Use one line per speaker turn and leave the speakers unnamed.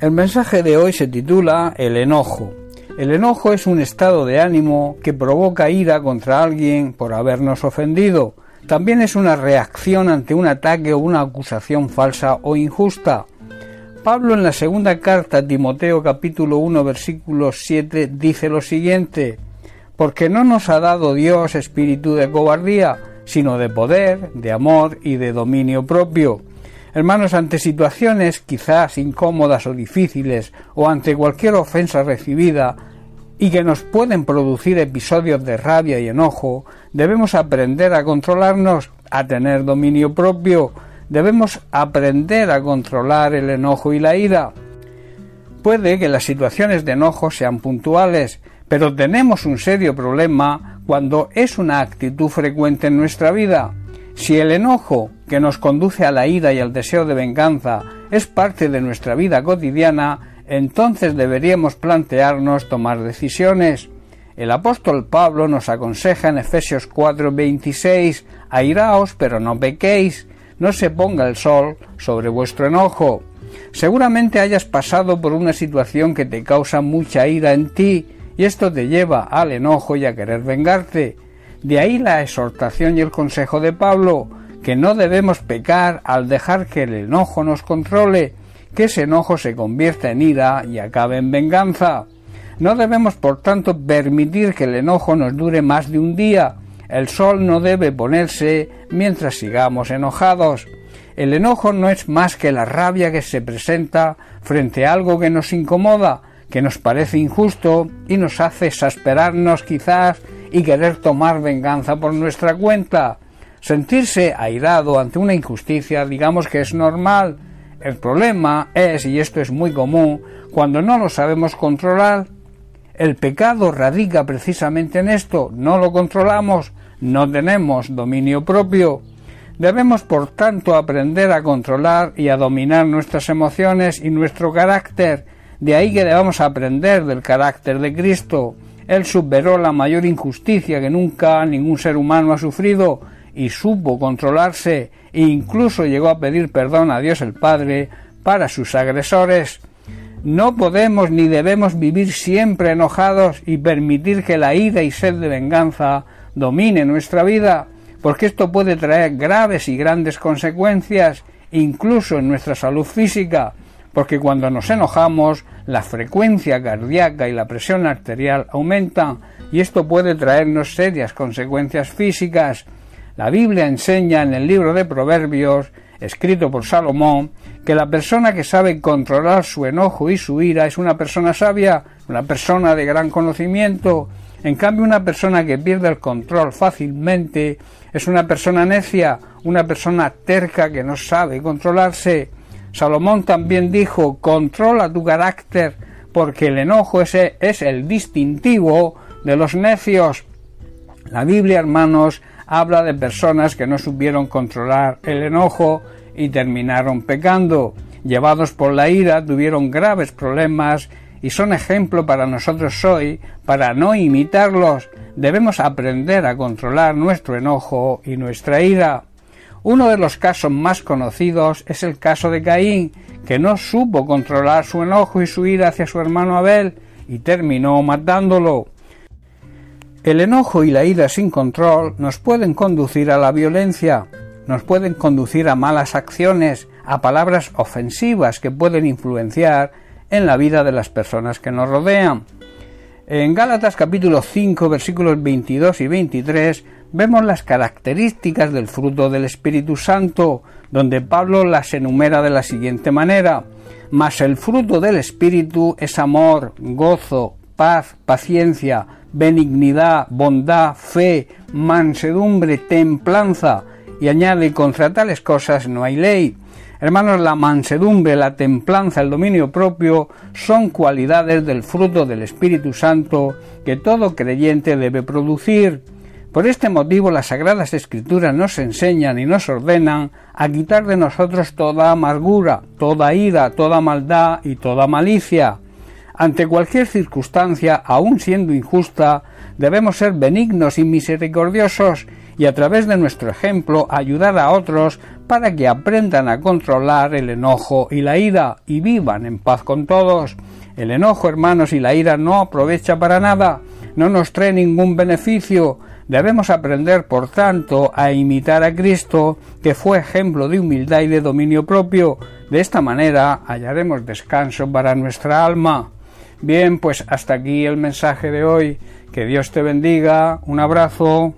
El mensaje de hoy se titula El enojo. El enojo es un estado de ánimo que provoca ira contra alguien por habernos ofendido. También es una reacción ante un ataque o una acusación falsa o injusta. Pablo en la segunda carta a Timoteo capítulo 1 versículo 7 dice lo siguiente, porque no nos ha dado Dios espíritu de cobardía, sino de poder, de amor y de dominio propio. Hermanos, ante situaciones quizás incómodas o difíciles, o ante cualquier ofensa recibida, y que nos pueden producir episodios de rabia y enojo, debemos aprender a controlarnos, a tener dominio propio, debemos aprender a controlar el enojo y la ira. Puede que las situaciones de enojo sean puntuales, pero tenemos un serio problema cuando es una actitud frecuente en nuestra vida. Si el enojo que nos conduce a la ira y al deseo de venganza es parte de nuestra vida cotidiana, entonces deberíamos plantearnos tomar decisiones. El apóstol Pablo nos aconseja en Efesios 4:26, airaos pero no pequéis, no se ponga el sol sobre vuestro enojo. Seguramente hayas pasado por una situación que te causa mucha ira en ti, y esto te lleva al enojo y a querer vengarte. De ahí la exhortación y el consejo de Pablo, que no debemos pecar al dejar que el enojo nos controle, que ese enojo se convierta en ira y acabe en venganza. No debemos, por tanto, permitir que el enojo nos dure más de un día. El sol no debe ponerse mientras sigamos enojados. El enojo no es más que la rabia que se presenta frente a algo que nos incomoda, que nos parece injusto y nos hace exasperarnos quizás y querer tomar venganza por nuestra cuenta. Sentirse airado ante una injusticia digamos que es normal. El problema es, y esto es muy común, cuando no lo sabemos controlar. El pecado radica precisamente en esto, no lo controlamos, no tenemos dominio propio. Debemos, por tanto, aprender a controlar y a dominar nuestras emociones y nuestro carácter. De ahí que debamos aprender del carácter de Cristo. Él superó la mayor injusticia que nunca ningún ser humano ha sufrido y supo controlarse e incluso llegó a pedir perdón a Dios el Padre para sus agresores. No podemos ni debemos vivir siempre enojados y permitir que la ira y sed de venganza domine nuestra vida, porque esto puede traer graves y grandes consecuencias, incluso en nuestra salud física, porque cuando nos enojamos la frecuencia cardíaca y la presión arterial aumentan y esto puede traernos serias consecuencias físicas. La Biblia enseña en el libro de Proverbios, escrito por Salomón, que la persona que sabe controlar su enojo y su ira es una persona sabia, una persona de gran conocimiento. En cambio, una persona que pierde el control fácilmente es una persona necia, una persona terca que no sabe controlarse. Salomón también dijo, controla tu carácter, porque el enojo ese es el distintivo de los necios. La Biblia, hermanos, habla de personas que no supieron controlar el enojo y terminaron pecando. Llevados por la ira, tuvieron graves problemas y son ejemplo para nosotros hoy, para no imitarlos, debemos aprender a controlar nuestro enojo y nuestra ira. Uno de los casos más conocidos es el caso de Caín, que no supo controlar su enojo y su ira hacia su hermano Abel y terminó matándolo. El enojo y la ira sin control nos pueden conducir a la violencia, nos pueden conducir a malas acciones, a palabras ofensivas que pueden influenciar en la vida de las personas que nos rodean. En Gálatas capítulo 5 versículos 22 y 23 vemos las características del fruto del Espíritu Santo, donde Pablo las enumera de la siguiente manera. Mas el fruto del Espíritu es amor, gozo, paz, paciencia, benignidad, bondad, fe, mansedumbre, templanza, y añade contra tales cosas no hay ley. Hermanos, la mansedumbre, la templanza, el dominio propio son cualidades del fruto del Espíritu Santo que todo creyente debe producir. Por este motivo las Sagradas Escrituras nos enseñan y nos ordenan a quitar de nosotros toda amargura, toda ira, toda maldad y toda malicia. Ante cualquier circunstancia, aun siendo injusta, debemos ser benignos y misericordiosos y a través de nuestro ejemplo ayudar a otros para que aprendan a controlar el enojo y la ira y vivan en paz con todos. El enojo, hermanos, y la ira no aprovecha para nada, no nos trae ningún beneficio. Debemos aprender, por tanto, a imitar a Cristo, que fue ejemplo de humildad y de dominio propio. De esta manera hallaremos descanso para nuestra alma. Bien, pues hasta aquí el mensaje de hoy. Que Dios te bendiga. Un abrazo.